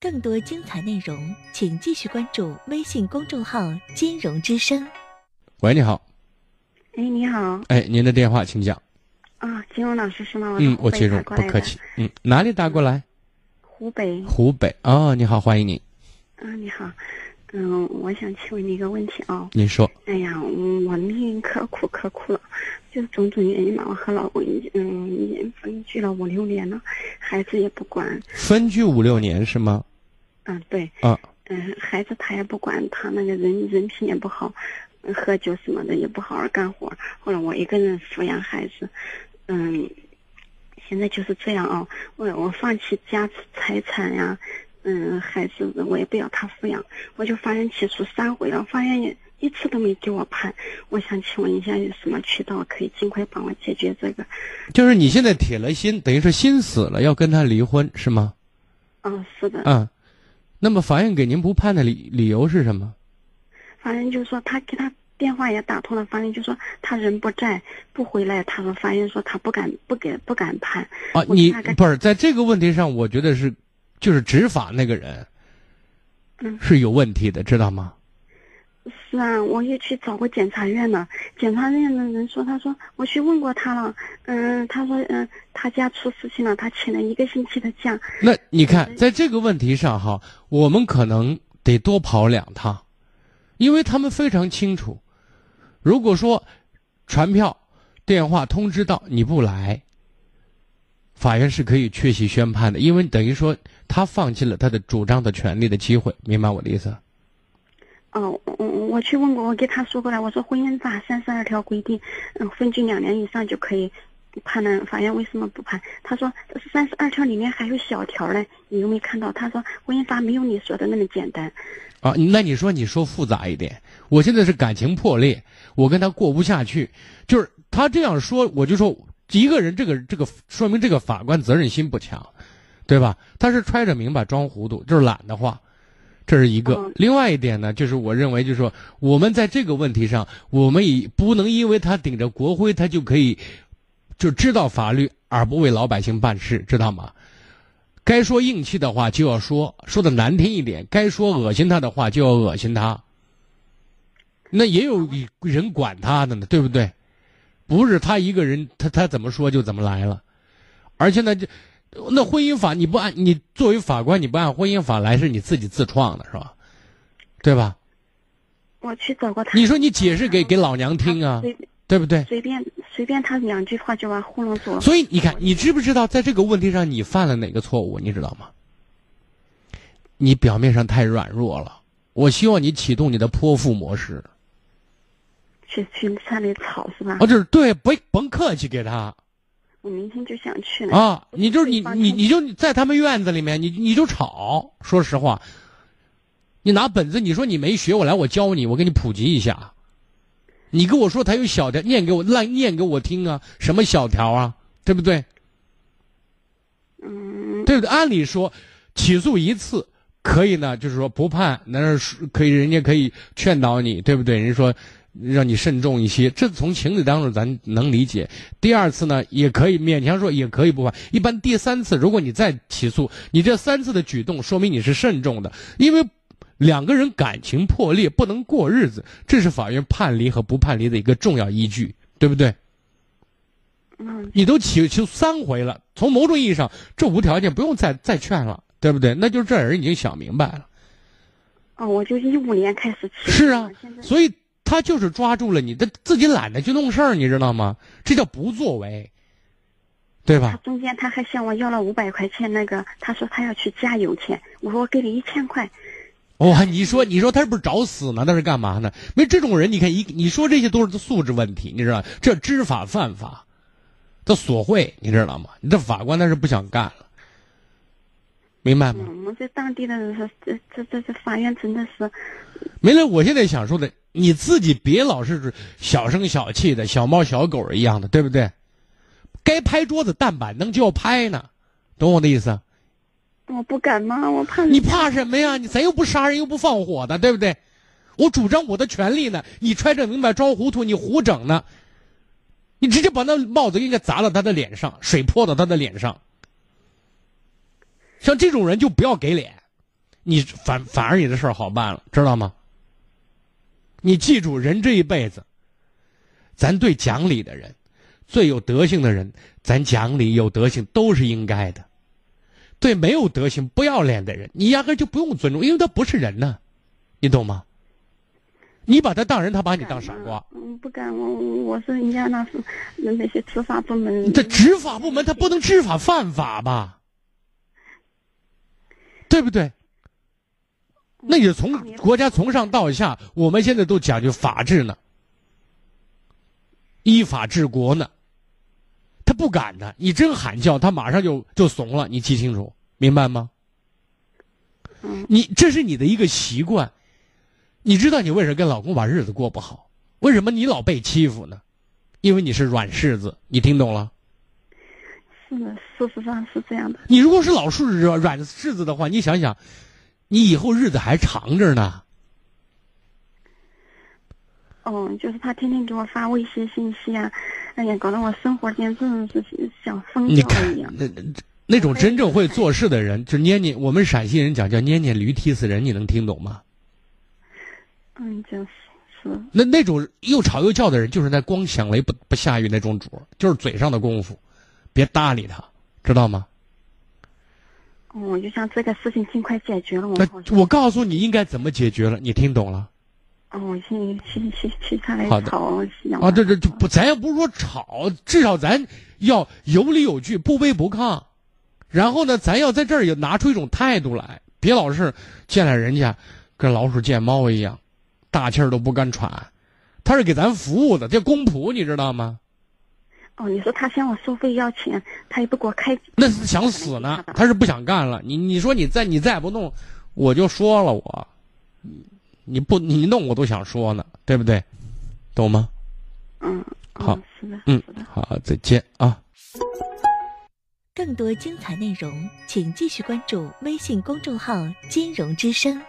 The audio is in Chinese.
更多精彩内容，请继续关注微信公众号“金融之声”。喂，你好。哎，你好。哎，您的电话，请讲。啊，金融老师是吗？嗯，我接入，不客气。嗯，哪里打过来？湖北。湖北哦，你好，欢迎你。啊，你好。嗯，我想请问你一个问题啊。您说。哎呀，我命运可苦可苦了，就是种种原因嘛。我和老公已嗯已经分居了五六年了，孩子也不管。分居五六年是吗？嗯，对。啊。嗯，孩子他也不管，他那个人人品也不好。喝酒什么的也不好好干活，后来我一个人抚养孩子，嗯，现在就是这样啊，我我放弃家财产呀，嗯，孩子我也不要他抚养，我就法院起诉三回了，法院也一次都没给我判，我想请问一下有什么渠道可以尽快帮我解决这个？就是你现在铁了心，等于是心死了要跟他离婚是吗？嗯，是的。嗯，那么法院给您不判的理理由是什么？法院就说他给他电话也打通了，法院就说他人不在不回来。他说法院说他不敢不给不敢判。啊，你不是在这个问题上，我觉得是，就是执法那个人，嗯，是有问题的，知道吗？是啊，我也去找过检察院了，检察院的人说，他说我去问过他了，嗯，他说嗯，他家出事情了，他请了一个星期的假。那你看，在这个问题上哈，我们可能得多跑两趟。因为他们非常清楚，如果说传票、电话通知到你不来，法院是可以缺席宣判的。因为等于说他放弃了他的主张的权利的机会，明白我的意思？哦，我我去问过，我给他说过了，我说婚姻法三十二条规定，嗯，分居两年以上就可以判了，法院为什么不判？他说三十二条里面还有小条嘞，你有没有看到？他说婚姻法没有你说的那么简单。啊，那你说你说复杂一点，我现在是感情破裂，我跟他过不下去，就是他这样说，我就说一个人这个这个说明这个法官责任心不强，对吧？他是揣着明白装糊涂，就是懒得话，这是一个。另外一点呢，就是我认为就是说，我们在这个问题上，我们以不能因为他顶着国徽，他就可以就知道法律而不为老百姓办事，知道吗？该说硬气的话就要说，说的难听一点；该说恶心他的话就要恶心他。那也有人管他的呢，对不对？不是他一个人，他他怎么说就怎么来了。而且呢，这那婚姻法你不按你作为法官你不按婚姻法来是你自己自创的是吧？对吧？我去找过他。你说你解释给给老娘听啊？对不对？随便随便他两句话就把糊弄住了。所以你看，你知不知道在这个问题上你犯了哪个错误？你知道吗？你表面上太软弱了。我希望你启动你的泼妇模式。去去山里吵是吧？啊，就是对，不甭客气，给他。我明天就想去啊！你就是你你你就在他们院子里面，你你就吵。说实话，你拿本子，你说你没学，我来我教你，我给你普及一下。你跟我说他有小条，念给我烂念给我听啊！什么小条啊？对不对？嗯，对不对？按理说，起诉一次可以呢，就是说不判，那是可以，人家可以劝导你，对不对？人家说让你慎重一些，这从情理当中咱能理解。第二次呢，也可以勉强说也可以不判。一般第三次，如果你再起诉，你这三次的举动说明你是慎重的，因为。两个人感情破裂不能过日子，这是法院判离和不判离的一个重要依据，对不对？嗯。你都起诉三回了，从某种意义上，这无条件不用再再劝了，对不对？那就是这人已经想明白了。哦，我就一五年开始起诉。是啊，所以他就是抓住了你他自己懒得去弄事儿，你知道吗？这叫不作为，对吧？中间他还向我要了五百块钱，那个他说他要去加油钱，我说我给你一千块。哇，你说你说他是不是找死呢？他是干嘛呢？没这种人，你看一你说这些都是素质问题，你知道？这知法犯法，他索贿，你知道吗？你这法官他是不想干了，明白吗？我们在当地的人说，这这这这法院真的是没了。我现在想说的，你自己别老是小声小气的，小猫小狗一样的，对不对？该拍桌子弹板凳就要拍呢，懂我的意思？我不敢吗？我怕你怕什么呀？你咱又不杀人又不放火的，对不对？我主张我的权利呢，你揣着明白装糊涂，你胡整呢？你直接把那帽子应该砸到他的脸上，水泼到他的脸上。像这种人就不要给脸，你反反而你的事儿好办了，知道吗？你记住，人这一辈子，咱对讲理的人，最有德行的人，咱讲理有德行都是应该的。对没有德行、不要脸的人，你压根就不用尊重，因为他不是人呢，你懂吗？你把他当人，他把你当傻瓜。嗯，不敢，我我是人家那是那些执法部门。这执法部门他不能知法犯法吧？对不对？那也从国家从上到下，我们现在都讲究法治呢，依法治国呢。他不敢的，你真喊叫，他马上就就怂了。你记清楚，明白吗？嗯。你这是你的一个习惯，你知道你为什么跟老公把日子过不好？为什么你老被欺负呢？因为你是软柿子，你听懂了？是的，事实上是这样的。你如果是老树软软柿子的话，你想想，你以后日子还长着呢。哦，就是他天天给我发微信信息啊，哎呀，搞得我生活简直是像疯掉了一样。那那那种真正会做事的人，就捏捏我们陕西人讲叫捏捏驴踢死人，你能听懂吗？嗯，就是是。那那种又吵又叫的人，就是那光响雷不不下雨那种主，就是嘴上的功夫，别搭理他，知道吗？哦，我就想这个事情尽快解决了。我我告诉你应该怎么解决了，你听懂了？哦，我去去去去他来吵啊！这这就不，咱也不是说吵，至少咱要有理有据，不卑不亢。然后呢，咱要在这儿也拿出一种态度来，别老是见了人家跟老鼠见猫一样，大气儿都不敢喘。他是给咱服务的，这公仆，你知道吗？哦，你说他向我收费要钱，他也不给我开。那是想死呢，他是不想干了。你你说你再你再不弄，我就说了我。你不你弄我都想说呢，对不对？懂吗？嗯，好，是的，嗯，好，再见啊！更多精彩内容，请继续关注微信公众号“金融之声”。